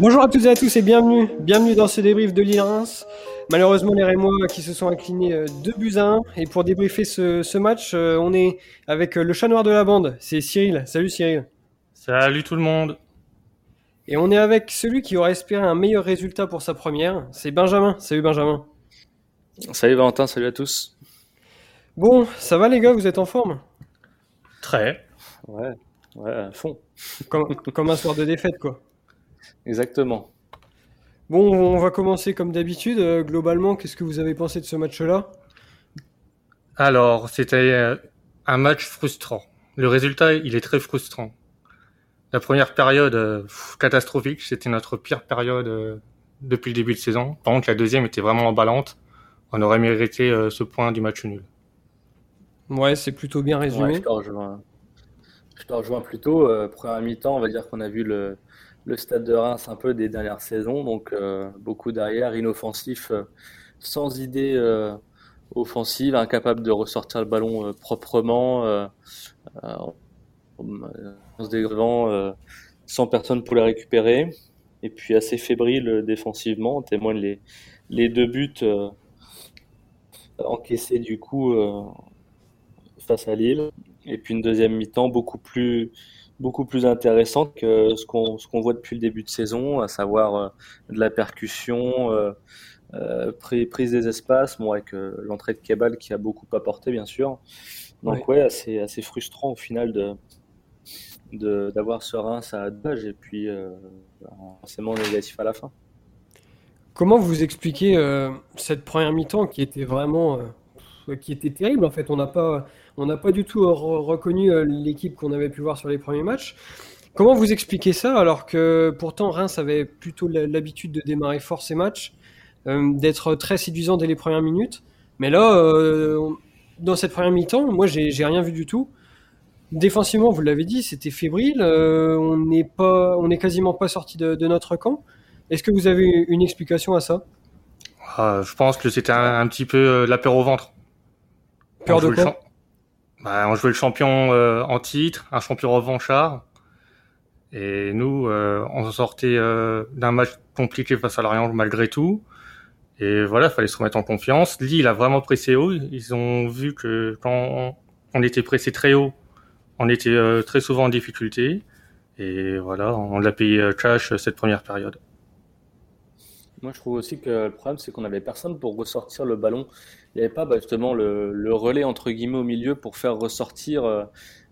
Bonjour à toutes et à tous et bienvenue, bienvenue dans ce débrief de lille Reims. Malheureusement, les Rémois qui se sont inclinés 2 buts à 1. Et pour débriefer ce, match, euh, on est avec euh, le chat noir de la bande, c'est Cyril. Salut Cyril. Salut tout le monde. Et on est avec celui qui aurait espéré un meilleur résultat pour sa première, c'est Benjamin. Salut Benjamin. Salut Valentin, salut à tous. Bon, ça va les gars, vous êtes en forme? Très. Ouais, ouais, à fond. Comme, comme un soir de défaite quoi. Exactement. Bon, on va commencer comme d'habitude. Euh, globalement, qu'est-ce que vous avez pensé de ce match-là? Alors, c'était euh, un match frustrant. Le résultat, il est très frustrant. La première période, euh, catastrophique. C'était notre pire période depuis le début de saison. Par contre, la deuxième était vraiment emballante. On aurait mérité ce point du match nul. Ouais, c'est plutôt bien résumé. je te rejoins, je te rejoins plutôt. première mi-temps, on va dire qu'on a vu le, le stade de Reims un peu des dernières saisons, donc euh, beaucoup derrière, inoffensif, euh, sans idée euh, offensive, incapable de ressortir le ballon proprement, en se dégrevant, sans personne pour les récupérer, et puis assez fébrile défensivement, on témoigne les deux buts encaissés du coup face à Lille, et puis une deuxième mi-temps beaucoup plus beaucoup plus intéressante que ce qu'on qu'on voit depuis le début de saison, à savoir euh, de la percussion, euh, euh, prise des espaces, bon, avec l'entrée de Kebal qui a beaucoup apporté bien sûr. Donc ouais, assez assez frustrant au final de d'avoir ce Reims à deux et puis forcément négatif à la fin. Comment vous expliquez cette première mi-temps qui était vraiment qui était terrible en fait? On n'a pas on n'a pas du tout reconnu euh, l'équipe qu'on avait pu voir sur les premiers matchs. Comment vous expliquez ça alors que pourtant Reims avait plutôt l'habitude de démarrer fort ses matchs, euh, d'être très séduisant dès les premières minutes, mais là, euh, dans cette première mi-temps, moi j'ai rien vu du tout. Défensivement, vous l'avez dit, c'était fébrile. on n'est pas, on quasiment pas sorti de, notre camp. Est-ce que vous avez une explication à ça? Ah, Je pense que c'était un, petit peu la peur au ventre. Peur de quoi? Bah, on jouait le champion euh, en titre, un champion revanchard. Et nous, euh, on sortait euh, d'un match compliqué face à l'Orient malgré tout. Et voilà, il fallait se remettre en confiance. Lille a vraiment pressé haut. Ils ont vu que quand on était pressé très haut, on était très souvent en difficulté. Et voilà, on l'a payé cash cette première période. Moi, je trouve aussi que le problème, c'est qu'on n'avait personne pour ressortir le ballon. Il n'y avait pas bah, justement le, relais entre guillemets au milieu pour faire ressortir, euh,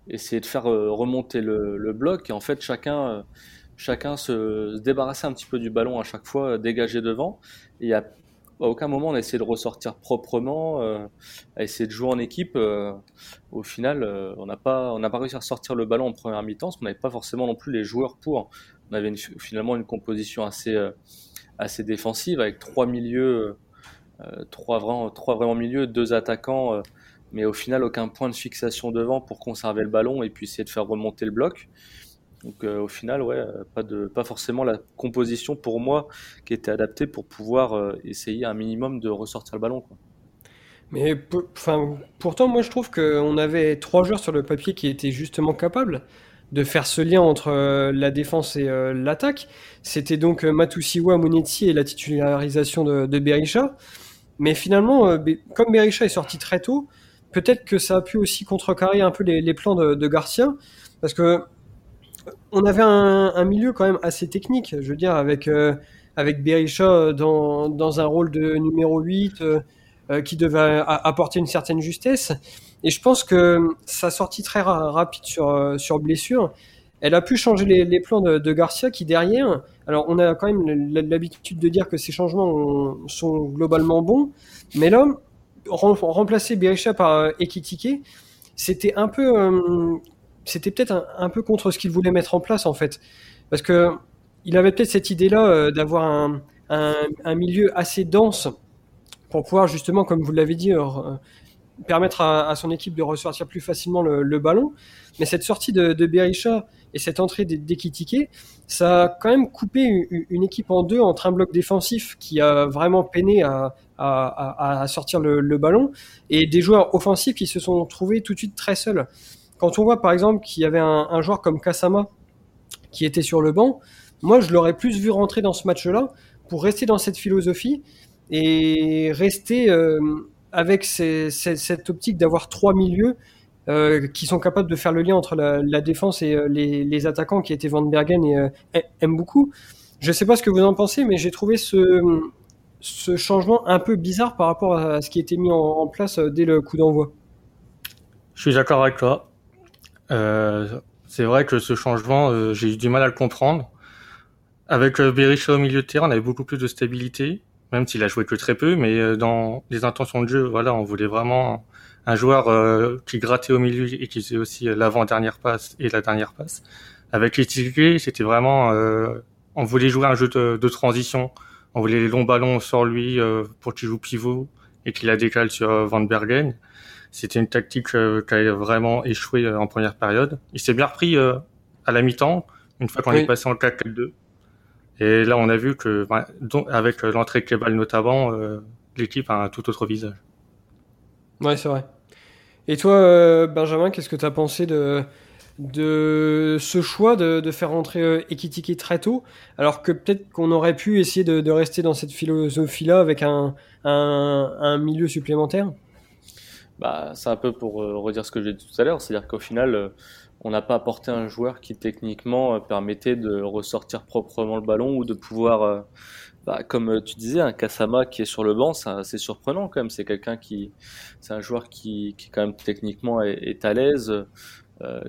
essayer de faire euh, remonter le, bloc. Et en fait, chacun, euh, chacun se, débarrassait un petit peu du ballon à chaque fois, dégagé devant. Et à, aucun moment on a essayé de ressortir proprement, à essayer de jouer en équipe. au final, on n'a pas, pas réussi à sortir le ballon en première mi-temps parce qu'on n'avait pas forcément non plus les joueurs pour. On avait finalement une composition assez assez défensive avec trois milieux, trois, vraiment, trois vraiment milieux, deux attaquants, euh, mais au final aucun point de fixation devant pour conserver le ballon et puis essayer de faire remonter le bloc. Donc euh, au final, ouais, pas, de, pas forcément la composition pour moi qui était adaptée pour pouvoir essayer un minimum de ressortir le ballon. Quoi. Mais enfin, pourtant, moi je trouve qu'on avait trois joueurs sur le papier qui étaient justement capables de faire ce lien entre euh, la défense et euh, l'attaque. C'était donc euh, Matusiwa, Monetti et la titularisation de, de Berisha. Mais finalement, comme Berisha est sorti très tôt, peut-être que ça a pu aussi contrecarrer un peu les, plans de, Garcia, parce que on avait un, milieu quand même assez technique, je veux dire, avec, avec Berisha dans, dans un rôle de numéro 8 qui devait apporter une certaine justesse. Et je pense que sa sortie très rapide sur, euh, sur blessure, elle a pu changer les, plans de, Garcia qui derrière, alors on a quand même l'habitude de dire que ces changements sont globalement bons, mais là, remplacer Berisha par euh, Ekitike, c'était un peu, euh, c'était peut-être un, peu contre ce qu'il voulait mettre en place en fait, parce que il avait peut-être cette idée-là d'avoir un, un, milieu assez dense pour pouvoir justement, comme vous l'avez dit, permettre à, son équipe de ressortir plus facilement le, ballon. Mais cette sortie de, de Berisha et cette entrée d'Ekitike, ça a quand même coupé une, équipe en deux entre un bloc défensif qui a vraiment peiné à, sortir le, ballon et des joueurs offensifs qui se sont trouvés tout de suite très seuls. Quand on voit par exemple qu'il y avait un, un, joueur comme Kasama qui était sur le banc, moi je l'aurais plus vu rentrer dans ce match-là pour rester dans cette philosophie et rester euh, avec cette optique d'avoir trois milieux euh, qui sont capables de faire le lien entre la, défense et euh, les, attaquants qui étaient Van Bergen et aiment beaucoup. Je sais pas ce que vous en pensez, mais j'ai trouvé ce, changement un peu bizarre par rapport à ce qui était mis en, place dès le coup d'envoi. Je suis d'accord avec toi. c'est vrai que ce changement, j'ai eu du mal à le comprendre. Avec Berisha au milieu de terrain, on avait beaucoup plus de stabilité même s'il a joué que très peu, mais euh, dans les intentions de jeu, voilà, on voulait vraiment un joueur euh, qui grattait au milieu et qui faisait aussi euh, l'avant-dernière passe et la dernière passe. Avec les c'était vraiment, on voulait jouer un jeu de, transition, on voulait les longs ballons sur lui pour qu'il joue pivot et qu'il la décale sur Van Bergen. C'était une tactique qui a vraiment échoué en première période. Il s'est bien repris à la mi-temps, une fois qu'on est passé en 4-4-2. Et là, on a vu que, avec euh, l'entrée de Kebal notamment, euh, l'équipe a un tout autre visage. Ouais, c'est vrai. Et toi, euh, Benjamin, qu'est-ce que tu as pensé de, de ce choix de, de faire rentrer Ekitiki très tôt, alors que peut-être qu'on aurait pu essayer de, de, rester dans cette philosophie-là avec un, un, un, milieu supplémentaire? Bah, C'est un peu pour redire ce que j'ai dit tout à l'heure, c'est-à-dire qu'au final, on n'a pas apporté un joueur qui techniquement euh, permettait de ressortir proprement le ballon ou de pouvoir, euh, bah, comme euh, tu disais, un Kasama qui est sur le banc, c'est assez surprenant quand même. C'est quelqu'un qui, c'est un joueur qui, qui quand même techniquement est, à l'aise,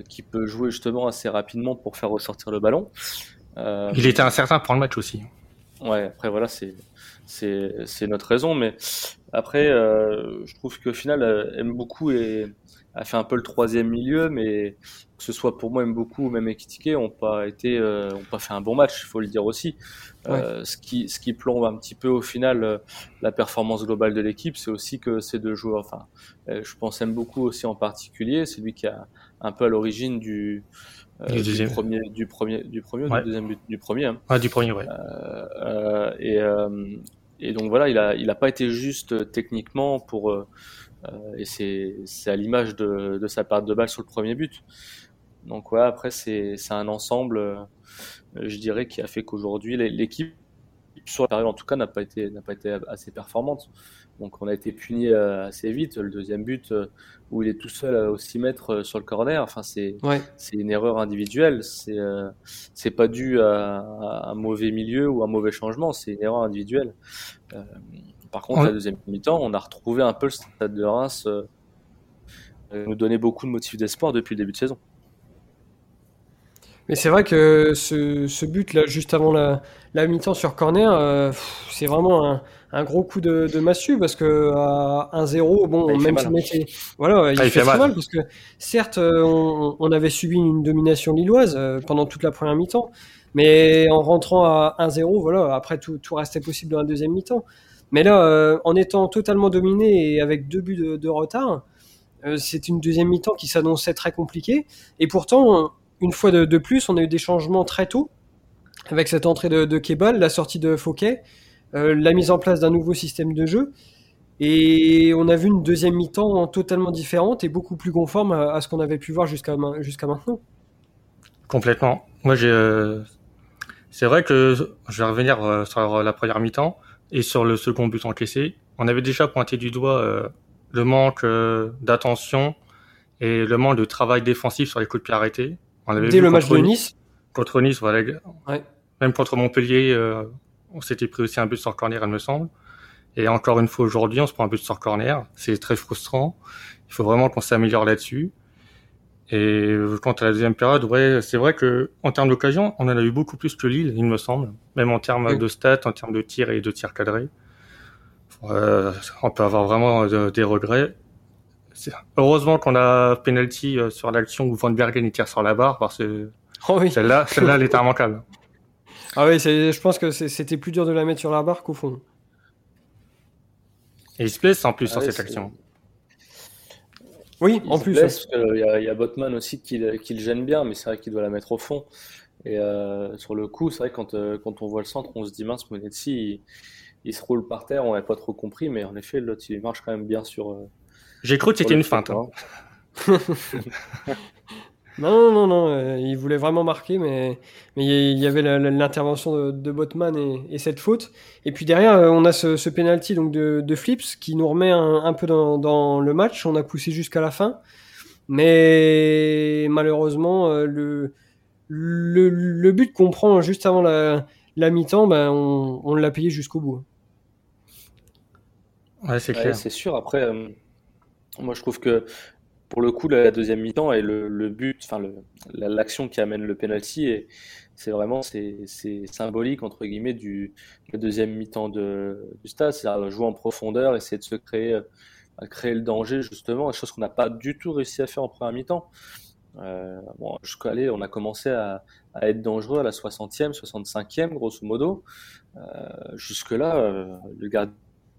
qui peut jouer justement assez rapidement pour faire ressortir le ballon. Il était incertain pour le match aussi. Ouais, après voilà, c'est c'est notre raison, mais après, je trouve qu'au final, aime beaucoup et a fait un peu le troisième milieu, mais que ce soit pour moi même beaucoup ou même Ekitike ont pas été euh, ont pas fait un bon match, il faut le dire aussi. Euh, ce qui ce qui plombe un petit peu au final euh, la performance globale de l'équipe, c'est aussi que ces deux joueurs, enfin, je pense aime beaucoup aussi en particulier, c'est lui qui a un peu à l'origine du du, premier du premier du premier du deuxième but du premier hein. du premier ouais. Et et donc voilà il a il a pas été juste techniquement pour euh, et c'est à l'image de, de, sa part de balle sur le premier but. Donc ouais, après c'est un ensemble, euh, je dirais, qui a fait qu'aujourd'hui l'équipe sur la période en tout cas n'a pas été n'a pas été assez performante. Donc on a été puni euh, assez vite. Le deuxième but où il est tout seul à 6 mètres sur le corner, enfin c'est c'est une erreur individuelle. C'est c'est pas dû à, à, un mauvais milieu ou un mauvais changement. C'est une erreur individuelle. Par contre, la deuxième mi-temps, on a retrouvé un peu le stade de Reims euh, nous donnait beaucoup de motifs d'espoir depuis le début de saison. Mais c'est vrai que ce, but là, juste avant la, mi-temps sur corner, euh, c'est vraiment un, gros coup de, massue parce que à 1-0, bon, bah, même si on était, voilà, il, ah, fait, mal. parce que certes, euh, on, avait subi une domination lilloise pendant toute la première mi-temps, mais en rentrant à 1-0, voilà, après tout, tout restait possible dans la deuxième mi-temps. Mais là, euh, en étant totalement dominé et avec deux buts de, retard, euh, c'est une deuxième mi-temps qui s'annonçait très compliquée. Et pourtant, une fois de, plus, on a eu des changements très tôt, avec cette entrée de, de la sortie de Fouquet, euh, la mise en place d'un nouveau système de jeu. Et on a vu une deuxième mi-temps totalement différente et beaucoup plus conforme à, ce qu'on avait pu voir jusqu'à jusqu'à maintenant. Complètement. Moi, j'ai. c'est vrai que je vais revenir sur la première mi-temps. Et sur le second but encaissé, on avait déjà pointé du doigt euh, le manque euh, d'attention et le manque de travail défensif sur les coups de pied arrêtés. On avait Dès le match de Nice Contre Nice, voilà. Ouais. Même contre Montpellier, euh, on s'était pris aussi un but sur corner, il me semble. Et encore une fois aujourd'hui, on se prend un but sur corner. C'est très frustrant. Il faut vraiment qu'on s'améliore là-dessus. Et quant à la deuxième période, ouais, c'est vrai que en termes d'occasion, on en a eu beaucoup plus que Lille, il me semble. Même en termes de stats, en termes de tirs et de tirs cadrés. Euh, on peut avoir vraiment euh, des regrets. Heureusement qu'on a penalty euh, sur l'action où Van Bergen il tire sur la barre parce que oh celle-là, celle-là, elle était immanquable. Ah oui, je pense que c'était plus dur de la mettre sur la barre qu'au fond. Et il se blesse en plus sur cette action. Oui, en plus. Il y, a Botman aussi qui, le gêne bien, mais c'est vrai qu'il doit la mettre au fond. Et euh, sur le coup, c'est vrai que quand, euh, quand on voit le centre, on se dit mince, Monetti, il, il se roule par terre, on n'avait pas trop compris, mais en effet, l'autre, il marche quand même bien sur. Euh, J'ai cru que c'était une feinte. Hein. Non, non, non, euh, il voulait vraiment marquer, mais, mais il y avait l'intervention de, de, Botman et, cette faute. Et puis derrière, euh, on a ce, ce penalty donc de, de, Flips qui nous remet un, peu dans, dans, le match. On a poussé jusqu'à la fin, mais malheureusement, euh, le, le, le but qu'on prend juste avant la, la mi-temps, ben, on, on l'a payé jusqu'au bout. Ouais, c'est clair. c'est sûr. Après, moi je trouve que pour le coup, la deuxième mi-temps et le, but, enfin l'action qui amène le penalty, c'est vraiment c'est symbolique entre guillemets du la deuxième mi-temps de, du stade, c'est-à-dire jouer en profondeur, essayer de se créer, euh, créer le danger justement, chose qu'on n'a pas du tout réussi à faire en première mi-temps. Euh, bon, jusqu'à on a commencé à, à, être dangereux à la 60e, 65e, grosso modo. Euh, Jusque-là, euh, le gardien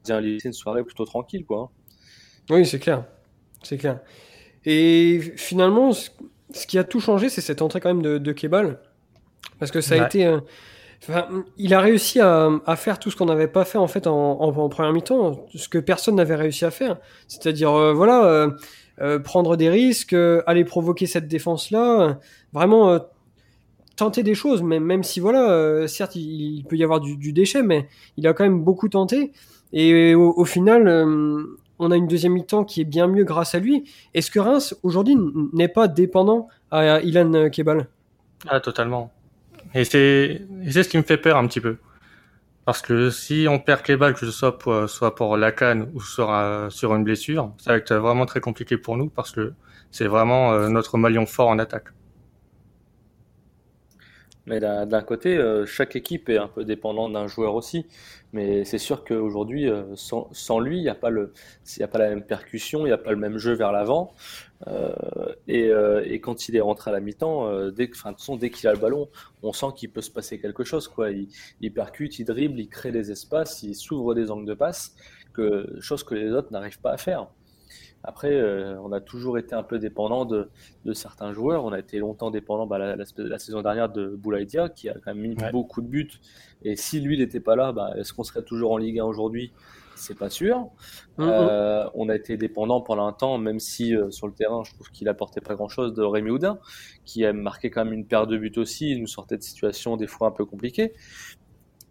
a laissé une soirée plutôt tranquille, quoi. Oui, c'est clair. C'est clair. Et finalement, ce qui a tout changé, c'est cette entrée quand même de, de Kebal. Parce que ça a été. Enfin, il a réussi à, à faire tout ce qu'on n'avait pas fait en fait en, en, première mi-temps, ce que personne n'avait réussi à faire. C'est-à-dire, euh, voilà, euh, euh, prendre des risques, aller provoquer cette défense-là, vraiment tenter des choses, même, même si, voilà, certes, il, peut y avoir du, du, déchet, mais il a quand même beaucoup tenté. Et au, au final, on a une deuxième mi-temps qui est bien mieux grâce à lui. Est-ce que Reims, aujourd'hui, n'est pas dépendant à Ilan Kebal? Ah, totalement. Et c'est ce qui me fait peur un petit peu. Parce que si on perd Kebal, que ce soit pour, soit pour la canne ou sur, sur une blessure, ça va être vraiment très compliqué pour nous parce que c'est vraiment euh, notre maillon fort en attaque. Mais d'un côté, euh, chaque équipe est un peu dépendante d'un joueur aussi. Mais c'est sûr qu'aujourd'hui, euh, sans, lui, il n'y a, pas la même percussion, il n'y a pas le même jeu vers l'avant. Euh, et, quand il est rentré à la mi-temps, dès, dès qu'il a le ballon, on sent qu'il peut se passer quelque chose. Il, percute, il dribble, il crée des espaces, il s'ouvre des angles de passe, chose que les autres n'arrivent pas à faire. Après, euh, on a toujours été un peu dépendant de, de, certains joueurs. On a été longtemps dépendant bah, la, la, saison dernière de Boulaïdia, qui a quand même mis beaucoup de buts. Et si lui n'était pas là, bah, est-ce qu'on serait toujours en Ligue 1 aujourd'hui? C'est pas sûr. Mm-hmm. euh, on a été dépendant pendant un temps, même si euh, sur le terrain, je trouve qu'il apportait pas grand-chose de Rémi Houdin, qui a marqué quand même une paire de buts aussi. Il nous sortait de situations des fois un peu compliquées.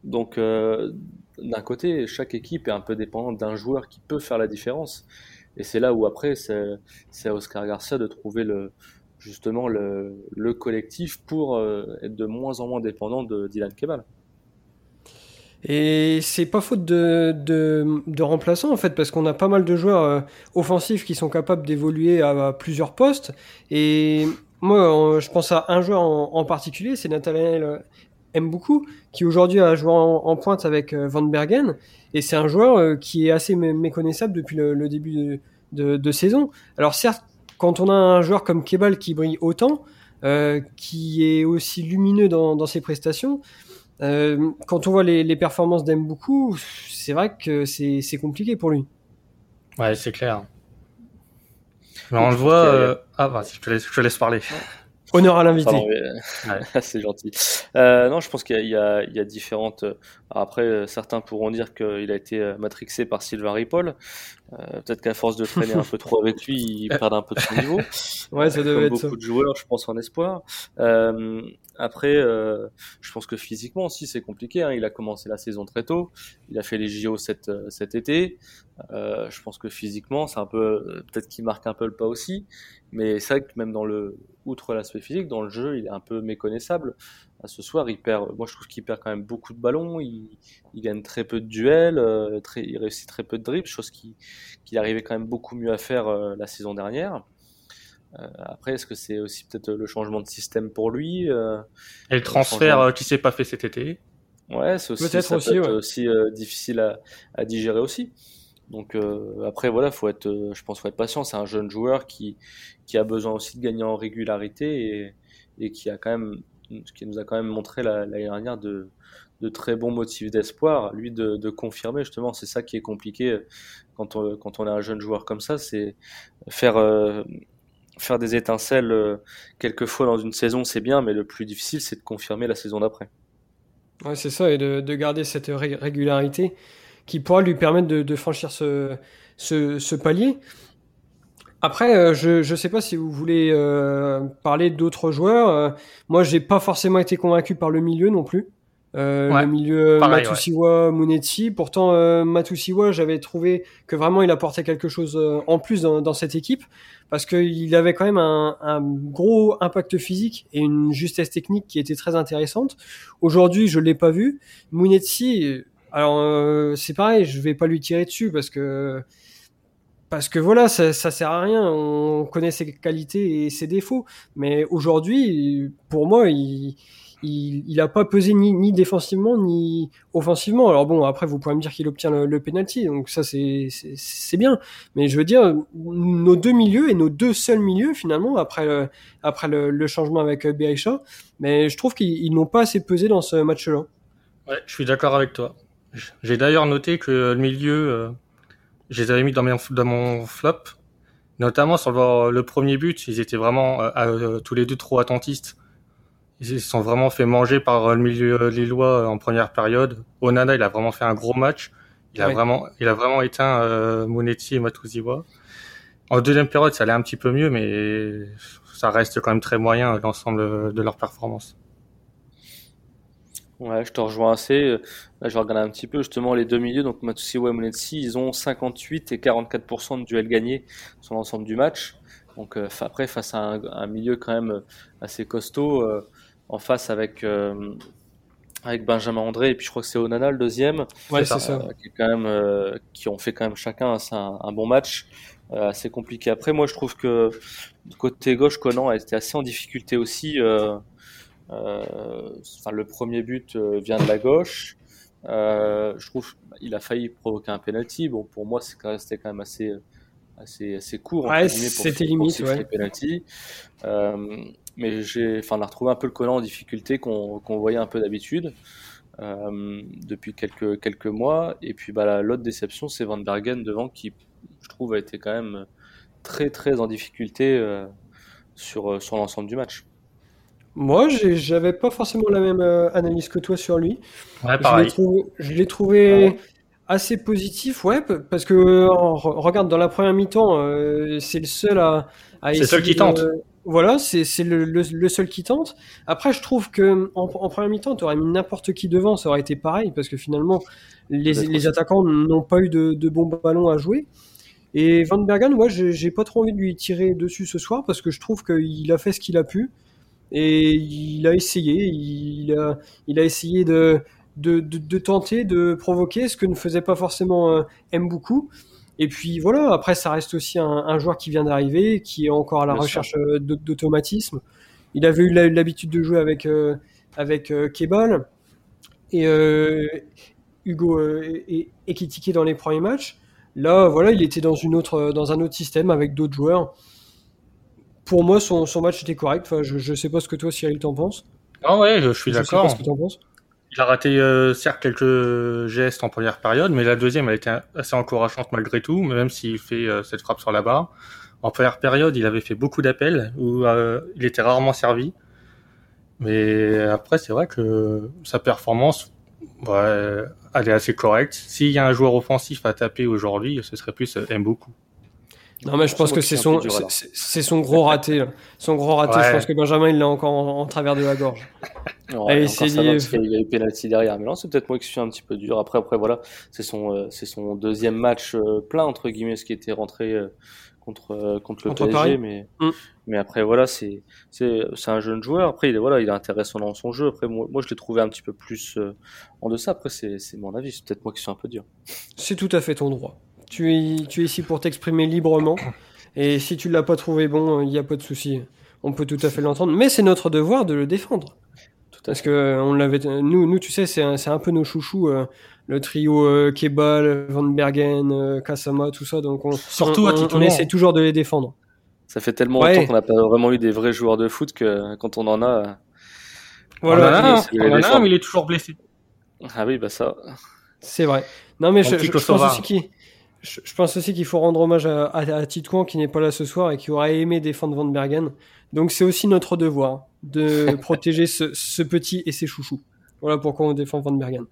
Donc, euh, d'un côté, chaque équipe est un peu dépendante d'un joueur qui peut faire la différence. Et c'est là où après, c'est à Oscar Garcia de trouver justement le, le collectif pour euh, être de moins en moins dépendant de Dylan Kebal. Et c'est pas faute de, remplaçants en fait, parce qu'on a pas mal de joueurs euh, offensifs qui sont capables d'évoluer à, plusieurs postes. Et moi, je pense à un joueur en, en particulier, c'est Nathaniel aime beaucoup, qui aujourd'hui a joué en, pointe avec euh, Van Bergen, et c'est un joueur euh, qui est assez méconnaissable depuis le, début de, de, saison. Alors certes, quand on a un joueur comme Kebal qui brille autant, euh, qui est aussi lumineux dans, dans ses prestations, euh, quand on voit les, les performances beaucoup, c'est vrai que c'est compliqué pour lui. Ouais, c'est clair. Mais on le voit. Ah, vas-y, je te laisse parler. Honneur à l'invité. c'est gentil. Euh, non, je pense qu'il y, y, y, a différentes. Euh, après, euh, certains pourront dire qu'il a été euh, matrixé par Sylvain Ripoll. Euh, Peut-être qu'à force de traîner un peu trop avec lui, il perd un peu de son niveau. ouais, ça devait être beaucoup de joueurs, je pense, en espoir. Euh, après, euh, je pense que physiquement aussi, c'est compliqué. Hein. Il a commencé la saison très tôt. Il a fait les JO cet, cet été. Euh, je pense que physiquement, c'est un peu, peut-être qu'il marque un peu le pas aussi. Mais c'est vrai que même dans le, outre l'aspect physique, dans le jeu, il est un peu méconnaissable. Ce soir, il perd, moi je trouve qu'il perd quand même beaucoup de ballons, il, il gagne très peu de duels, euh, très, il réussit très peu de dribbles, chose qu'il qui arrivait quand même beaucoup mieux à faire euh, la saison dernière. Euh, après, est-ce que c'est aussi peut-être le changement de système pour lui euh, Et le transfert le qui s'est pas fait cet été Ouais, c'est aussi, peut-être aussi, peut ouais. aussi difficile à, à, digérer aussi. Donc euh, après voilà, faut être, euh, je pense, faut être patient. C'est un jeune joueur qui qui a besoin aussi de gagner en régularité et, et qui a quand même, qui nous a quand même montré l'année dernière de de très bons motifs d'espoir. Lui de, de confirmer justement, c'est ça qui est compliqué quand on quand on est un jeune joueur comme ça, c'est faire euh, faire des étincelles euh, quelquefois dans une saison, c'est bien, mais le plus difficile, c'est de confirmer la saison d'après. Ouais, c'est ça, et de, de garder cette régularité qui pourra lui permettre de, de franchir ce, ce, ce, palier. Après, euh, je ne sais pas si vous voulez euh, parler d'autres joueurs. Euh, moi, j'ai pas forcément été convaincu par le milieu non plus. Euh, Ouais, le milieu pareil, Matusiwa, Munetsi. Pourtant, euh, Matusiwa, j'avais trouvé que vraiment il apportait quelque chose euh, en plus dans, dans cette équipe parce qu'il avait quand même un, un gros impact physique et une justesse technique qui était très intéressante. Aujourd'hui, je l'ai pas vu. Munetsi, alors euh, c'est pareil, je vais pas lui tirer dessus parce que parce que voilà, ça, ça sert à rien. On connaît ses qualités et ses défauts, mais aujourd'hui, pour moi, il il, il a pas pesé ni, ni défensivement ni offensivement. Alors bon, après vous pouvez me dire qu'il obtient le, le penalty, donc ça c'est c'est- bien. Mais je veux dire, nos deux milieux et nos deux seuls milieux finalement après le, après le, le changement avec euh, Berisha, mais je trouve qu'ils ils n'ont pas assez pesé dans ce match-là. Ouais, je suis d'accord avec toi. J'ai d'ailleurs noté que le milieu, euh, je les avais mis dans, mes- dans mon flop, notamment sur le, le premier but, ils étaient vraiment euh, euh, tous les deux trop attentistes. Ils se sont vraiment fait manger par le milieu lillois en première période. Onana, il a vraiment fait un gros match. Il a vraiment, il a vraiment éteint euh, Monetti et Matuziwa. En deuxième période, ça allait un petit peu mieux, mais ça reste quand même très moyen l'ensemble de leur performance. Ouais, je te rejoins assez. Là, je vais regarder un petit peu justement les deux milieux. Donc, Matusiwa et Munetsi, ils ont 58 et 44% de duels gagnés sur l'ensemble du match. Donc, euh, après, face à un, un milieu quand même euh, assez costaud, euh, en face avec, euh, avec Benjamin André, et puis je crois que c'est Onana le deuxième, Ouais, C'est ça. qui, est quand même, qui ont fait quand même chacun un, un bon match. assez compliqué. Après, moi, je trouve que côté gauche, Conan a été assez en difficulté aussi. enfin, le premier but vient de la gauche. Euh, je trouve il a failli provoquer un penalty. Bon, pour moi, c'est quand- même assez, assez, assez court. Ouais, c'était limite, siffler ouais. penalty. Euh, mais j'ai, enfin, on a retrouvé un peu le collant en difficulté qu'on qu'on voyait un peu d'habitude euh, depuis quelques quelques mois. Et puis, bah, la- l'autre déception, c'est Van Bergen devant qui, je trouve, a été quand même très très en difficulté euh, sur sur l'ensemble du match. Moi, j'avais pas forcément la même euh, analyse que toi sur lui. Ouais, Je l'ai pareil. trouvé, je l'ai trouvé assez positif, ouais, parce que re- regarde dans la première mi-temps, euh, c'est le seul à, à C'est le seul qui tente. Voilà, c'est le, le, le seul qui tente. Après, je trouve que en, en première mi-temps, tu aurais mis n'importe qui devant, ça aurait été pareil, parce que finalement, les, attaquants n'ont pas eu de, de bons ballons à jouer. Et Van Bergen, ouais, j'ai j'ai pas trop envie de lui tirer dessus ce soir, parce que je trouve qu'il a fait ce qu'il a pu. Et il a essayé, il a, il a essayé de, de, de, de tenter, de provoquer, ce que ne faisait pas forcément euh, Mboukou. Et puis voilà, après ça reste aussi un, un joueur qui vient d'arriver, qui est encore à la Bien recherche euh, d'aut- d'automatisme. Il avait eu l'habitude de jouer avec, euh, avec euh, Kebal et euh, Hugo euh, et, et Ekitike dans les premiers matchs. Là, voilà, il était dans, une autre, dans un autre système avec d'autres joueurs. Pour moi, son, son match était correct. Enfin, je, je sais pas ce que toi, Cyril, t'en penses. Ah ouais, je suis Je sais d'accord. pas ce que t'en penses. Il a raté euh, certes quelques gestes en première période, mais la deuxième elle était assez encourageante malgré tout, même s'il fait euh, cette frappe sur la barre. En première période, il avait fait beaucoup d'appels où euh, il était rarement servi. Mais après, c'est vrai que sa performance, ouais, elle est assez correcte. S'il y a un joueur offensif à taper aujourd'hui, ce serait plus Mboukou. Non, mais je pense que c'est son, c'est- son gros raté. là. Son gros raté, Ouais. je pense que Benjamin, il l'a encore en, en travers de la gorge. Non, Allez, parce qu'il y a eu penalty derrière. Mais non, c'est peut-être moi qui suis un petit peu dur. Après, après voilà, c'est son, euh, c'est son deuxième match euh, plein entre guillemets, ce qui était rentré euh, contre euh, contre le Contre PSG. Paris. Mais Mm. mais après voilà, c'est c'est c'est un jeune joueur. Après, il est voilà, il est intéressant dans son jeu. Après, moi, moi je l'ai trouvé un petit peu plus euh, en deçà. Après, c'est c'est mon avis. C'est peut-être moi qui suis un peu dur. C'est tout à fait ton droit. Tu es, tu es ici pour t'exprimer librement. Et si tu l'as pas trouvé bon, il n'y a pas de souci. On peut tout à fait l'entendre. Mais c'est notre devoir de le défendre. Parce que euh, on l'avait, nous, nous, tu sais, c'est un, peu nos chouchous, euh, le trio euh, Kebal, Van Bergen, euh, Kasama, tout ça. Donc on, Surtout on, à on, on essaie toujours de les défendre. Ça fait tellement Ouais. longtemps qu'on n'a pas vraiment eu des vrais joueurs de foot que quand on en a, Voilà, on en a un, mais il est toujours blessé. ah oui, bah ça. c'est vrai. Non mais je, je- je pense aussi qu'il, je, je pense aussi qu'il faut rendre hommage à, à, à Titouan qui n'est pas là ce soir et qui aurait aimé défendre Van Bergen. Donc c'est aussi notre devoir de protéger ce, ce petit et ses chouchous. Voilà pourquoi on défend Van Bergen.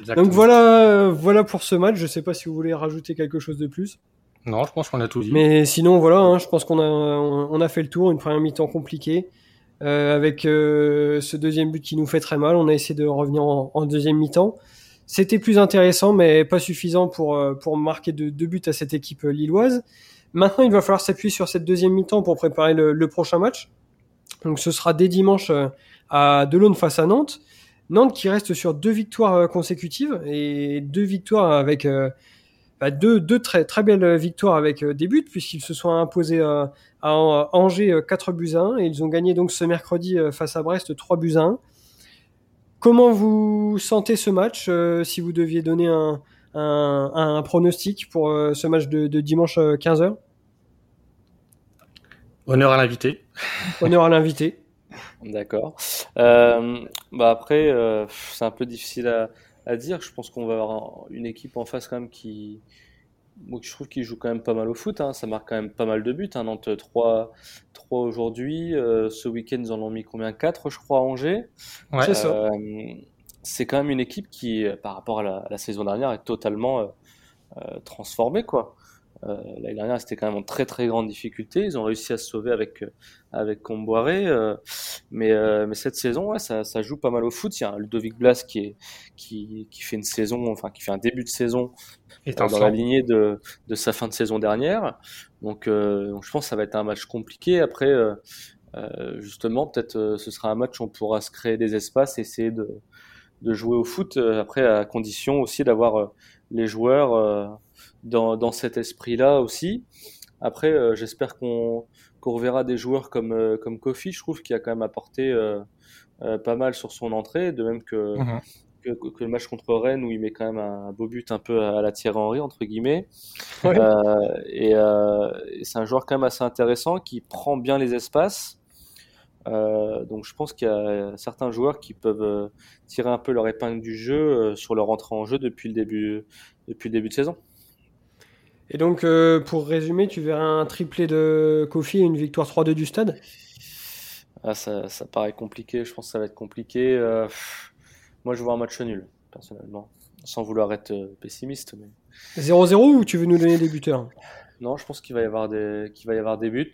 Exactement. Donc voilà, euh, voilà pour ce match. Je sais pas si vous voulez rajouter quelque chose de plus. Non, je pense qu'on a tout dit. Mais sinon, voilà, hein, je pense qu'on a, on a fait le tour. Une première mi-temps compliquée. Euh, avec euh, ce deuxième but qui nous fait très mal. On a essayé de revenir en, deuxième mi-temps. C'était plus intéressant, mais pas suffisant pour, euh, marquer deux, buts à cette équipe lilloise. Maintenant, il va falloir s'appuyer sur cette deuxième mi-temps pour préparer le, prochain match. Donc, ce sera dès dimanche à Delaune face à Nantes. Nantes qui reste sur deux victoires consécutives et deux victoires avec bah, deux, très, belles victoires avec des buts puisqu'ils se sont imposés à Angers 4 euh, buts à 1 et ils ont gagné donc ce mercredi euh, face à Brest 3 buts à 1. Comment vous sentez ce match euh, si vous deviez donner un, un, pronostic pour ce match de, dimanche 15h Honneur à l'invité. Honneur à l'invité. D'accord. bah après, c'est un peu difficile à, à, dire. Je pense qu'on va avoir une équipe en face quand même qui, moi, je trouve qu'il joue quand même pas mal au foot. Hein. Ça marque quand même pas mal de buts. Hein. Nantes 3, 3 aujourd'hui. Euh, ce week-end, ils en ont mis combien? 4, je crois, à Angers. Ouais. C'est ça. Euh, c'est quand même une équipe qui, euh, par rapport à la, saison dernière, est totalement transformée. Quoi. Euh, L'année dernière, c'était quand même en très très grande difficulté. Ils ont réussi à se sauver avec euh, avec Comboiré, euh, mais euh, mais cette saison, ouais, ça, ça joue pas mal au foot. Il y a un Ludovic Blas qui est qui qui fait une saison, enfin qui fait un début de saison dans la lignée de de sa fin de saison dernière. Donc, donc je pense que ça va être un match compliqué. Après, justement, peut-être ce sera un match où on pourra se créer des espaces, essayer de de jouer au foot. Après, à condition aussi d'avoir les joueurs dans, dans cet esprit-là aussi. Après, euh, j'espère qu'on qu'on reverra des joueurs comme euh, comme Kofi. Je trouve qu'il a quand même apporté euh, pas mal sur son entrée, de même que, mhm. que, que le match contre Rennes où il met quand même un, beau but un peu à la Thierry Henry entre guillemets. et, et c'est un joueur quand même assez intéressant qui prend bien les espaces. Euh, donc je pense qu'il y a certains joueurs qui peuvent tirer un peu leur épingle du jeu sur leur entrée en jeu depuis le début, depuis le début de saison. Et donc, euh, pour résumer, tu verras un triplé de Kofi et une victoire 3-2 du stade? Ah, ça, ça, paraît compliqué, je pense que ça va être compliqué. Euh, moi, je vois un match nul, personnellement, sans vouloir être euh, pessimiste. Mais... 0-0 ou tu veux nous donner des buteurs? Non, je pense qu'il va, y avoir des... qu'il va y avoir des buts,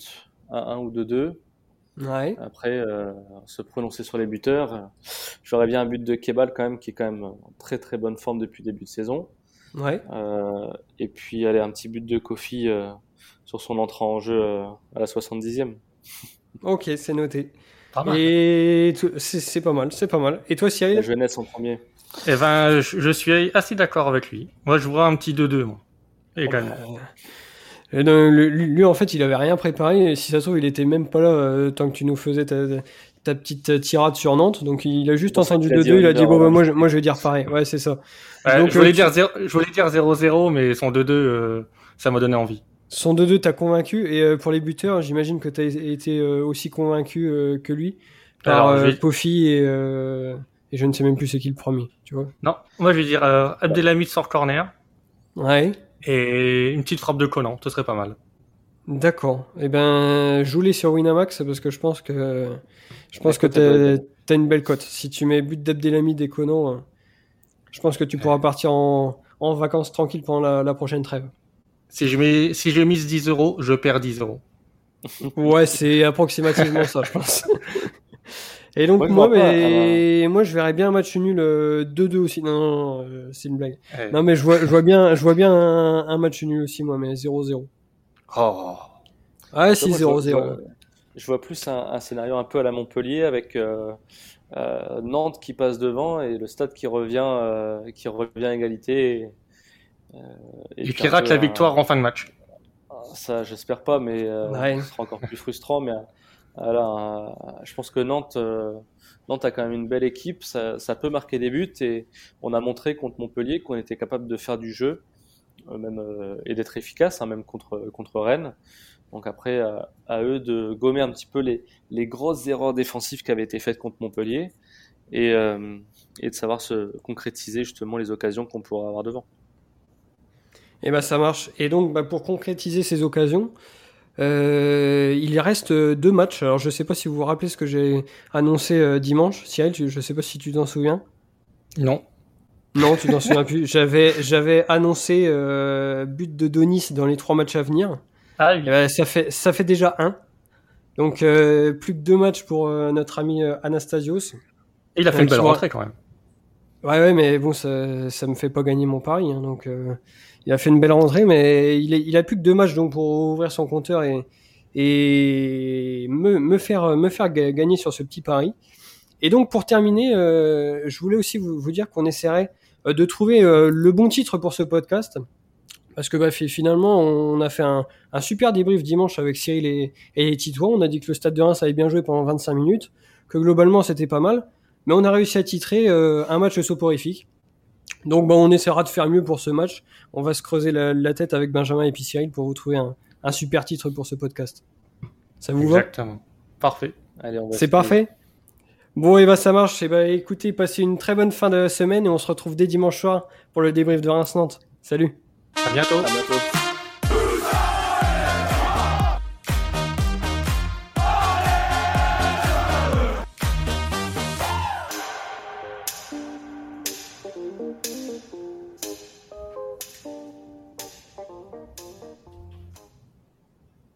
1-1 ou 2-2. Ouais. Après, se prononcer sur les buteurs, j'aurais bien un but de Kebal quand même, qui est quand même en très très bonne forme depuis le début de saison. Ouais. Euh, et puis, allez, un petit but de Kofi euh, sur son entrée en jeu euh, à la 70e. Ok, c'est noté. Et c'est pas mal, c'est pas mal. Et toi, Cyril? La jeunesse en premier. Eh ben, je, suis assez d'accord avec lui. Moi, je vois un petit 2-2, moi. Également. Et lui, en fait, il avait rien préparé. si ça se trouve, il était même pas là tant que tu nous faisais ta, ta petite tirade sur Nantes. Donc il a juste entendu 2-2, il a dit bon bah, moi je, moi je vais dire pareil. Ouais, c'est ça. donc, je voulais dire je voulais dire 0-0 mais son 2-2 euh, ça m'a donné envie. Son 2-2 t'as convaincu et euh, pour les buteurs, j'imagine que t'as été euh, aussi convaincu que lui par Alors, Pofi et, et je ne sais même plus c'est qui le premier, tu vois. Non, moi je vais dire Abdelhamid sort corner. Ouais. Et une petite frappe de Conan, ce serait pas mal. D'accord. Eh ben, joue-les sur Winamax parce que je pense que je pense que t'as as une belle cote. Si tu mets but d'Abdelhamid et Conan, euh, je pense que tu pourras partir en, en vacances tranquille pendant la, prochaine trêve. Si je mets si je mise 10 euros, je perds 10 euros. ouais, c'est approximativement ça, je pense. Et donc moi, mais moi je verrais bien un match nul 2-2 euh, aussi. Non, non, euh, c'est une blague. Non mais je vois, je vois bien, je vois bien un, un match nul aussi moi, mais 0-0. Oh. Ah, si, 0-0. Je, vois plus un, scénario un peu à la Montpellier avec euh, euh, Nantes qui passe devant et le stade qui revient, euh, qui revient à égalité. Et, qui rate la victoire en fin de match. Ça, j'espère pas, mais ce sera encore plus frustrant. Mais voilà, je pense que Nantes, Nantes a quand même une belle équipe. Ça, ça, peut marquer des buts et on a montré contre Montpellier qu'on était capable de faire du jeu euh, même, euh, et d'être efficace, hein, même contre, contre Rennes. Donc après, à, eux de gommer un petit peu les, les grosses erreurs défensives qui avaient été faites contre Montpellier et, euh, et de savoir se concrétiser justement les occasions qu'on pourra avoir devant. Et eh ben ça marche. Et donc bah, pour concrétiser ces occasions, il reste deux matchs. Alors je ne sais pas si vous vous rappelez ce que j'ai annoncé dimanche. Cyril, je ne sais pas si tu t'en souviens. Non. Non, tu t'en souviens plus. J'avais, j'avais annoncé euh, but de Donis dans les trois matchs à venir. Ah oui. Eh ben, ça fait, ça fait déjà un. Donc euh, plus que deux matchs pour euh, notre ami euh, Anastasios. Et il a fait une belle rentrée quand même. Ouais, ouais, mais bon, ça, ça me fait pas gagner mon pari. hein, donc, euh, il a fait une belle rentrée, mais il, est, il a plus que deux matchs donc pour ouvrir son compteur et, et me, me faire, me faire ga- gagner sur ce petit pari. Et donc, pour terminer, euh, je voulais aussi vous, vous dire qu'on essaierait de trouver euh, le bon titre pour ce podcast. Parce que bah, fi- finalement, on a fait un, un super débrief dimanche avec Cyril et, et les Titois. On a dit que le Stade de Reims avait bien joué pendant 25 minutes, que globalement c'était pas mal. Mais on a réussi à titrer euh, un match soporifique. Donc bah, on essaiera de faire mieux pour ce match. On va se creuser la, la tête avec Benjamin et puis Cyril pour vous trouver un, un super titre pour ce podcast. Ça vous va? Exactement. Parfait. Allez, on va C'est parfait? Bon, et bah ça marche. Et bah écoutez, passez une très bonne fin de semaine et on se retrouve dès dimanche soir pour le débrief de Reims-Nantes. Salut À bientôt. À bientôt.